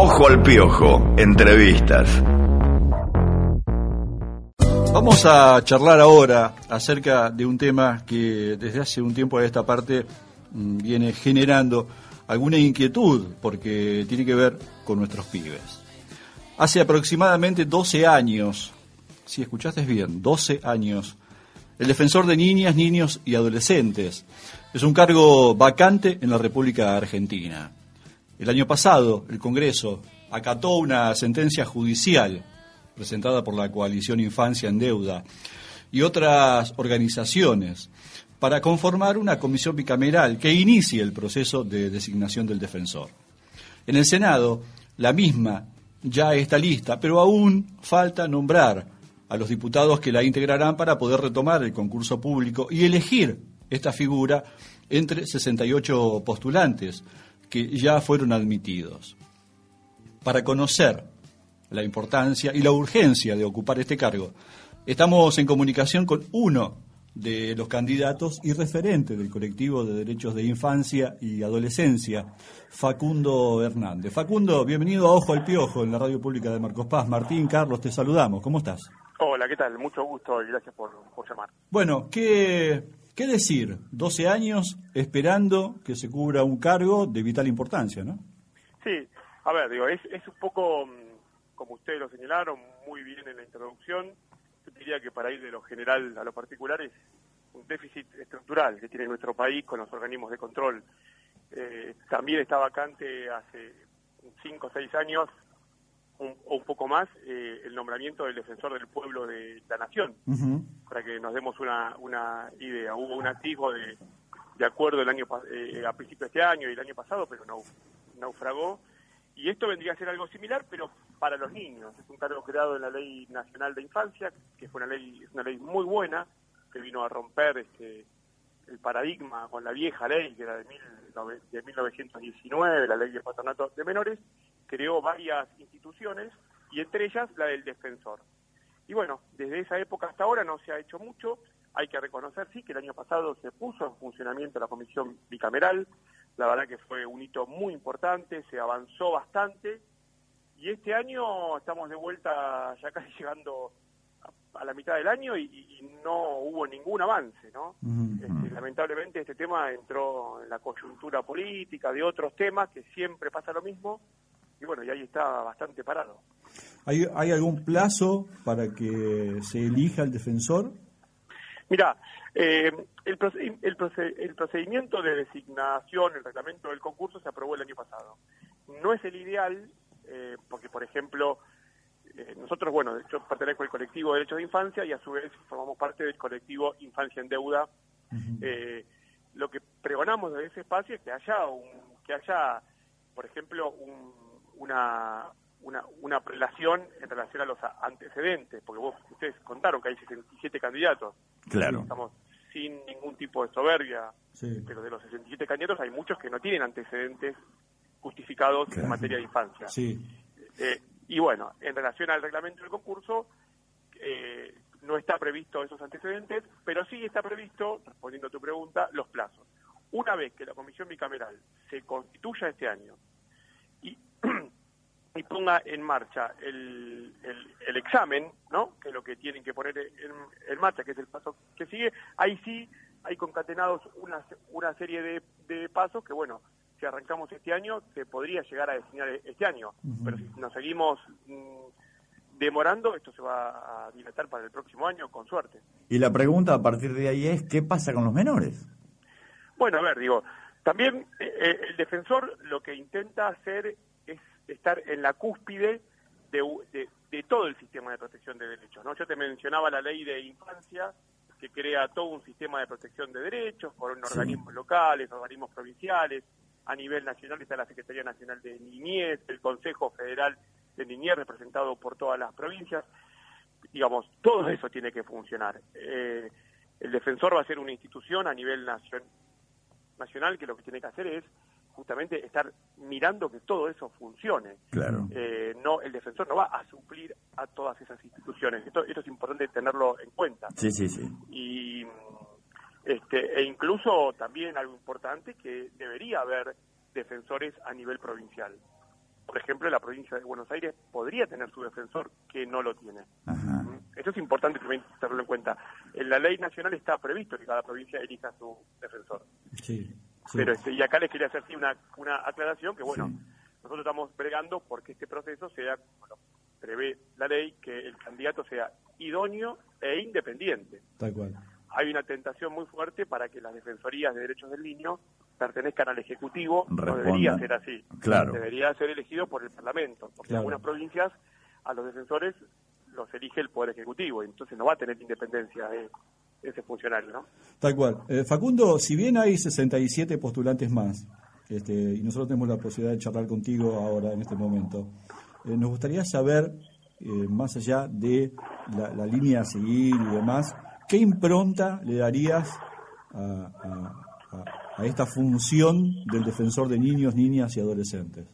Ojo al Piojo, entrevistas. Vamos a charlar ahora acerca de un tema que desde hace un tiempo a esta parte mm, viene generando alguna inquietud porque tiene que ver con nuestros pibes. Hace aproximadamente 12 años, si escuchaste bien, 12 años, el defensor de niñas, niños y adolescentes es un cargo vacante en la República Argentina. El año pasado, el Congreso acató una sentencia judicial presentada por la coalición Infancia en Deuda y otras organizaciones para conformar una comisión bicameral que inicie el proceso de designación del defensor. En el Senado, la misma ya está lista, pero aún falta nombrar a los diputados que la integrarán para poder retomar el concurso público y elegir esta figura entre 68 postulantes que ya fueron admitidos. Para conocer la importancia y la urgencia de ocupar este cargo. Estamos en comunicación con uno de los candidatos y referente del colectivo de derechos de infancia y adolescencia, Facundo Hernández. Facundo, bienvenido a Ojo al Piojo en la radio pública de Marcos Paz. Martín, Carlos, te saludamos. ¿Cómo estás? Hola, ¿qué tal? Mucho gusto y gracias por, llamar. Bueno, ¿qué, ¿qué decir? 12 años esperando que se cubra un cargo de vital importancia, ¿no? Sí, a ver, digo, es, un poco mm, como ustedes lo señalaron muy bien en la introducción, yo diría que para ir de lo general a lo particular es un déficit estructural que tiene nuestro país con los organismos de control. Eh, también está vacante hace cinco o seis años o un poco más eh, el nombramiento del defensor del pueblo de la nación, para que nos demos una, una idea. Hubo un atisbo de, de acuerdo el año eh, a principios de este año y el año pasado, pero no naufragó. Y esto vendría a ser algo similar, pero para los niños. Es un cargo creado en la Ley Nacional de Infancia, que fue una ley, es una ley muy buena, que vino a romper este, el paradigma con la vieja ley, que era de, mil, de 1919, la ley de patronato de menores, creó varias instituciones y entre ellas la del defensor. Y bueno, desde esa época hasta ahora no se ha hecho mucho. Hay que reconocer, sí, que el año pasado se puso en funcionamiento la comisión bicameral. La verdad que fue un hito muy importante, se avanzó bastante y este año estamos de vuelta ya casi llegando a, la mitad del año y, no hubo ningún avance, ¿no? Este, lamentablemente este tema entró en la coyuntura política de otros temas que siempre pasa lo mismo y bueno, y ahí está bastante parado. ¿Hay, ¿Hay algún plazo para que se elija el defensor? Mira, eh, el, el, procedimiento de designación, el reglamento del concurso se aprobó el año pasado. No es el ideal, eh, porque por ejemplo, eh, nosotros, bueno, yo pertenezco al colectivo de derechos de infancia y a su vez formamos parte del colectivo Infancia en Deuda. Eh, lo que pregonamos desde ese espacio es que haya, un, que haya por ejemplo, una, una, una relación en relación a los antecedentes, porque vos, ustedes contaron que hay 67 candidatos. Claro. Estamos sin ningún tipo de soberbia, pero de los 67 candidatos hay muchos que no tienen antecedentes justificados en materia de infancia. Sí. Eh, y bueno, en relación al reglamento del concurso, eh, no está previsto esos antecedentes, pero sí está previsto, respondiendo a tu pregunta, los plazos. Una vez que la comisión bicameral se constituya este año y ponga en marcha el, el, examen, ¿no? que es lo que tienen que poner en, marcha, que es el paso que sigue, ahí sí hay concatenados una, una serie de, de pasos que, bueno, si arrancamos este año, se podría llegar a designar este año. Pero si nos seguimos mm, demorando, esto se va a dilatar para el próximo año, con suerte. Y la pregunta a partir de ahí es, ¿qué pasa con los menores? Bueno, a ver, digo, también eh, eh, el defensor lo que intenta hacer es estar en la cúspide de, de, todo el sistema de protección de derechos. ¿no? Yo te mencionaba la ley de infancia, que crea todo un sistema de protección de derechos con organismos locales, organismos provinciales, a nivel nacional está la Secretaría Nacional de Niñez, el Consejo Federal de Niñez representado por todas las provincias. Digamos, todo eso tiene que funcionar. Eh, el defensor va a ser una institución a nivel nacional que lo que tiene que hacer es justamente estar mirando que todo eso funcione. Claro. Eh, no, el defensor no va a suplir a todas esas instituciones. Esto, esto es importante tenerlo en cuenta. Sí, sí, sí. Y este, e incluso también algo importante que debería haber defensores a nivel provincial. por ejemplo, la provincia de Buenos Aires podría tener su defensor que no lo tiene. Esto es importante también tenerlo en cuenta. En la ley nacional está previsto que cada provincia elija su defensor. Sí, Pero este, y acá les quería hacer sí, una, una aclaración que, bueno, nosotros estamos bregando porque este proceso sea, bueno, prevé la ley, que el candidato sea idóneo e independiente. Tal cual. Hay una tentación muy fuerte para que las defensorías de derechos del niño pertenezcan al Ejecutivo, no debería ser así. Claro. Debería ser elegido por el Parlamento, porque en algunas provincias a los defensores los elige el Poder Ejecutivo, y entonces no va a tener independencia ese funcionario, ¿no? Tal cual. Eh, Facundo, si bien hay 67 postulantes más, este, y nosotros tenemos la posibilidad de charlar contigo ahora, en este momento, eh, nos gustaría saber, eh, más allá de la, la, línea a seguir y demás, ¿qué impronta le darías a a esta función del defensor de niños, niñas y adolescentes?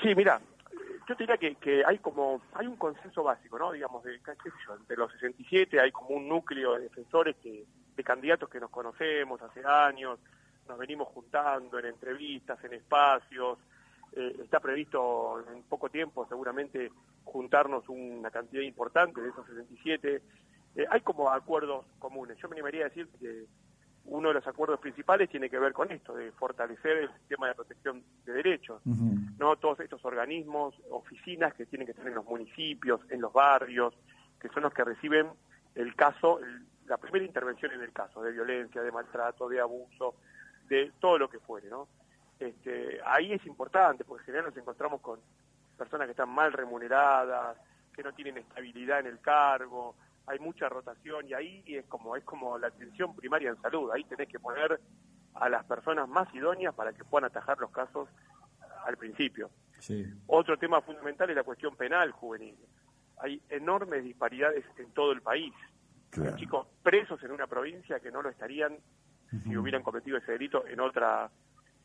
Sí, mira, yo diría que, hay como hay un consenso básico, ¿no? Digamos, de, qué sé yo, entre los 67 hay como un núcleo de defensores que de candidatos que nos conocemos hace años, nos venimos juntando en entrevistas, en espacios. Eh, está previsto en poco tiempo seguramente juntarnos una cantidad importante de esos 67. Eh, hay como acuerdos comunes. Yo me animaría a decir que uno de los acuerdos principales tiene que ver con esto, de fortalecer el sistema de protección de derechos, no todos estos organismos, oficinas que tienen que estar en los municipios, en los barrios, que son los que reciben el caso, la primera intervención en el caso de violencia, de maltrato, de abuso, de todo lo que fuere, ¿no? Este, ahí es importante, porque en general nos encontramos con personas que están mal remuneradas, que no tienen estabilidad en el cargo, hay mucha rotación y ahí es como es como la atención primaria en salud, ahí tenés que poner a las personas más idóneas para que puedan atajar los casos al principio. Otro tema fundamental es la cuestión penal juvenil. Hay enormes disparidades en todo el país. Hay chicos presos en una provincia que no lo estarían si hubieran cometido ese delito en otra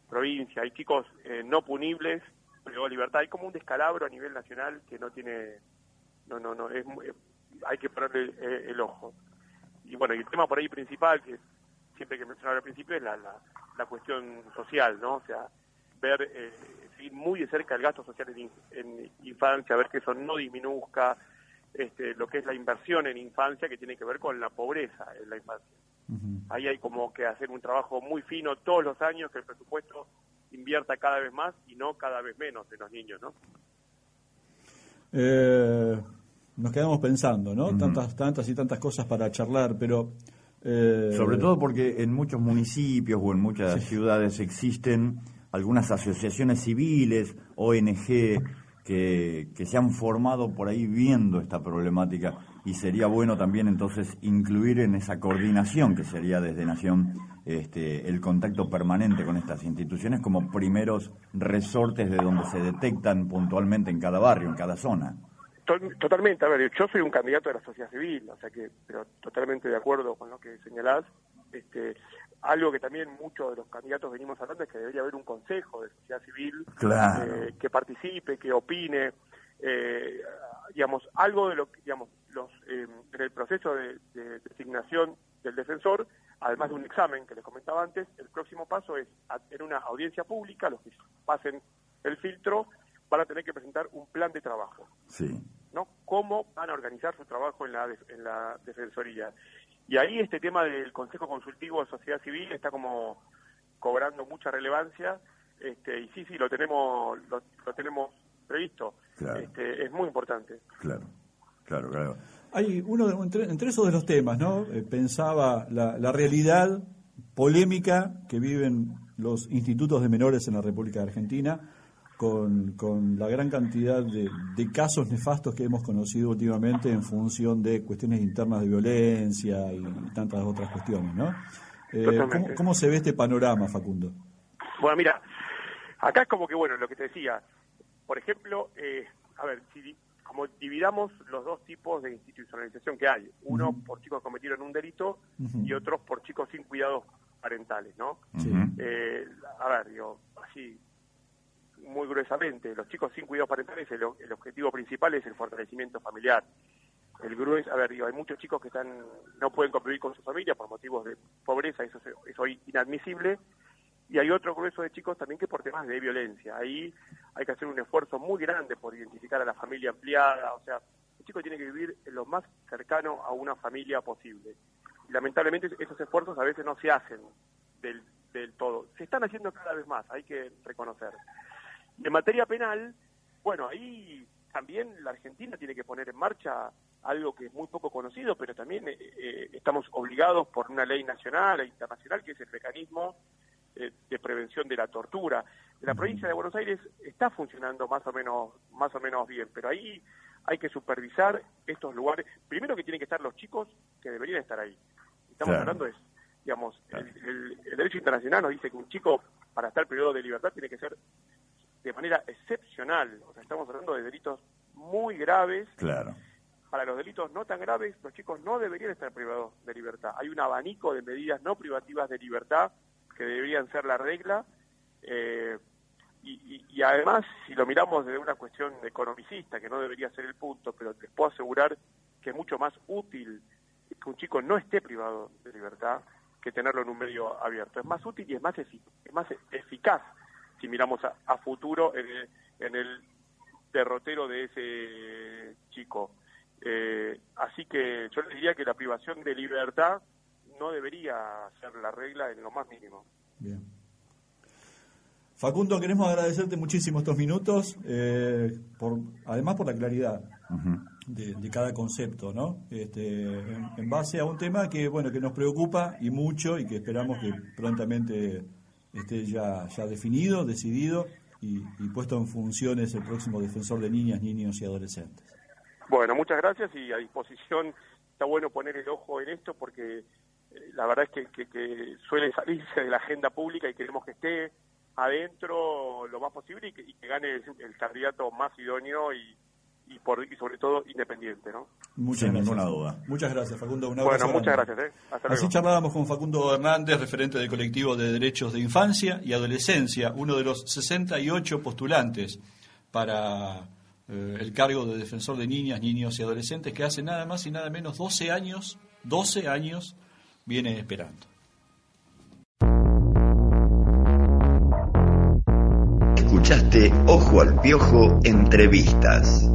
provincia. Hay chicos eh, no punibles, pero libertad. Hay como un descalabro a nivel nacional que no tiene, no, no, no, es, hay que ponerle eh, el ojo. Y bueno, y el tema por ahí principal, que siempre que mencionar al principio, es la, la, cuestión social, ¿no? O sea, ver, eh, seguir muy de cerca el gasto social en, infancia, ver que eso no disminuzca, este, lo que es la inversión en infancia, que tiene que ver con la pobreza en la infancia. Ahí hay como que hacer un trabajo muy fino todos los años, que el presupuesto invierta cada vez más y no cada vez menos en los niños, ¿no? Eh, nos quedamos pensando, ¿no? Tantas, tantas y tantas cosas para charlar, pero... Eh, Sobre todo porque en muchos municipios o en muchas ciudades existen algunas asociaciones civiles, ONG, que, que se han formado por ahí viendo esta problemática y sería bueno también entonces incluir en esa coordinación que sería desde Nación este, el contacto permanente con estas instituciones como primeros resortes de donde se detectan puntualmente en cada barrio, en cada zona. Totalmente, a ver, yo soy un candidato de la sociedad civil, o sea que, pero totalmente de acuerdo con lo que señalás. Este, algo que también muchos de los candidatos venimos hablando es que debería haber un consejo de sociedad civil eh, que participe, que opine, eh, digamos, algo de lo que, digamos, los, eh, en el proceso de, designación del defensor, además de un examen que les comentaba antes, el próximo paso es en una audiencia pública, los que pasen el filtro, van a tener que presentar un plan de trabajo. Sí. ¿No? ¿Cómo van a organizar su trabajo en la, en la Defensoría? Y ahí este tema del Consejo Consultivo de Sociedad Civil está como cobrando mucha relevancia este, y sí, sí, lo tenemos, lo, tenemos previsto. Este, es muy importante. Claro, claro, claro. Hay uno, entre, entre esos de los temas, ¿no? Eh, pensaba la, la realidad polémica que viven los institutos de menores en la República de Argentina con, la gran cantidad de, casos nefastos que hemos conocido últimamente en función de cuestiones internas de violencia y tantas otras cuestiones, ¿no? Eh, ¿cómo, se ve este panorama, Facundo? Bueno, mira, acá es como que, bueno, lo que te decía, por ejemplo, eh, a ver, si como dividamos los dos tipos de institucionalización que hay, uno por chicos que cometieron un delito y otros por chicos sin cuidados parentales, ¿no? Eh, a ver, digo, así, muy gruesamente. Los chicos sin cuidados parentales, el, el objetivo principal es el fortalecimiento familiar. El grueso, a ver, digo, hay muchos chicos que están no pueden convivir con su familia por motivos de pobreza, eso es inadmisible. y hay otro grueso de chicos también que por temas de violencia. Ahí hay que hacer un esfuerzo muy grande por identificar a la familia ampliada, o sea, el chico tiene que vivir lo más cercano a una familia posible. Lamentablemente esos esfuerzos a veces no se hacen del, del todo. Se están haciendo cada vez más, hay que reconocer. Y en materia penal, bueno, ahí también la Argentina tiene que poner en marcha algo que es muy poco conocido, pero también eh, eh, estamos obligados por una ley nacional e internacional, que es el mecanismo eh, de prevención de la tortura. La provincia de Buenos Aires está funcionando más o menos más o menos bien, pero ahí hay que supervisar estos lugares. Primero que tienen que estar los chicos que deberían estar ahí. Estamos hablando de, digamos, el, derecho internacional nos dice que un chico para estar periodo de libertad tiene que ser de manera excepcional. O sea, estamos hablando de delitos muy graves. Claro. Para los delitos no tan graves, los chicos no deberían estar privados de libertad. Hay un abanico de medidas no privativas de libertad que deberían ser la regla. Eh, y, además, si lo miramos desde una cuestión economicista, que no debería ser el punto, pero les puedo asegurar que es mucho más útil que un chico no esté privado de libertad que tenerlo en un medio abierto. Es más útil y es más, es más eficaz si miramos a, futuro en el, en el, derrotero de ese chico. Eh, así que yo le diría que la privación de libertad no debería ser la regla en lo más mínimo. Bien. Facundo, queremos agradecerte muchísimo estos minutos, eh, por, además por la claridad de, cada concepto, ¿no? Este, en, base a un tema que, bueno, que nos preocupa y mucho y que esperamos que prontamente esté ya, ya definido, decidido y, puesto en funciones el próximo defensor de niñas, niños y adolescentes. Bueno, muchas gracias y a disposición está bueno poner el ojo en esto porque eh, la verdad es que, que, suele salirse de la agenda pública y queremos que esté adentro lo más posible y que, gane el, candidato más idóneo y, y, por, y sobre todo independiente, ¿no? Muchas Sin ninguna duda. Muchas gracias, Facundo. bueno, muchas gracias. ¿eh? Así charlábamos con Facundo Hernández, referente del colectivo de derechos de infancia y adolescencia, uno de los 68 postulantes para eh, el cargo de defensor de niñas, niños y adolescentes que hace nada más y nada menos 12 años, 12 años viene esperando. Escuchaste Ojo al Piojo Entrevistas.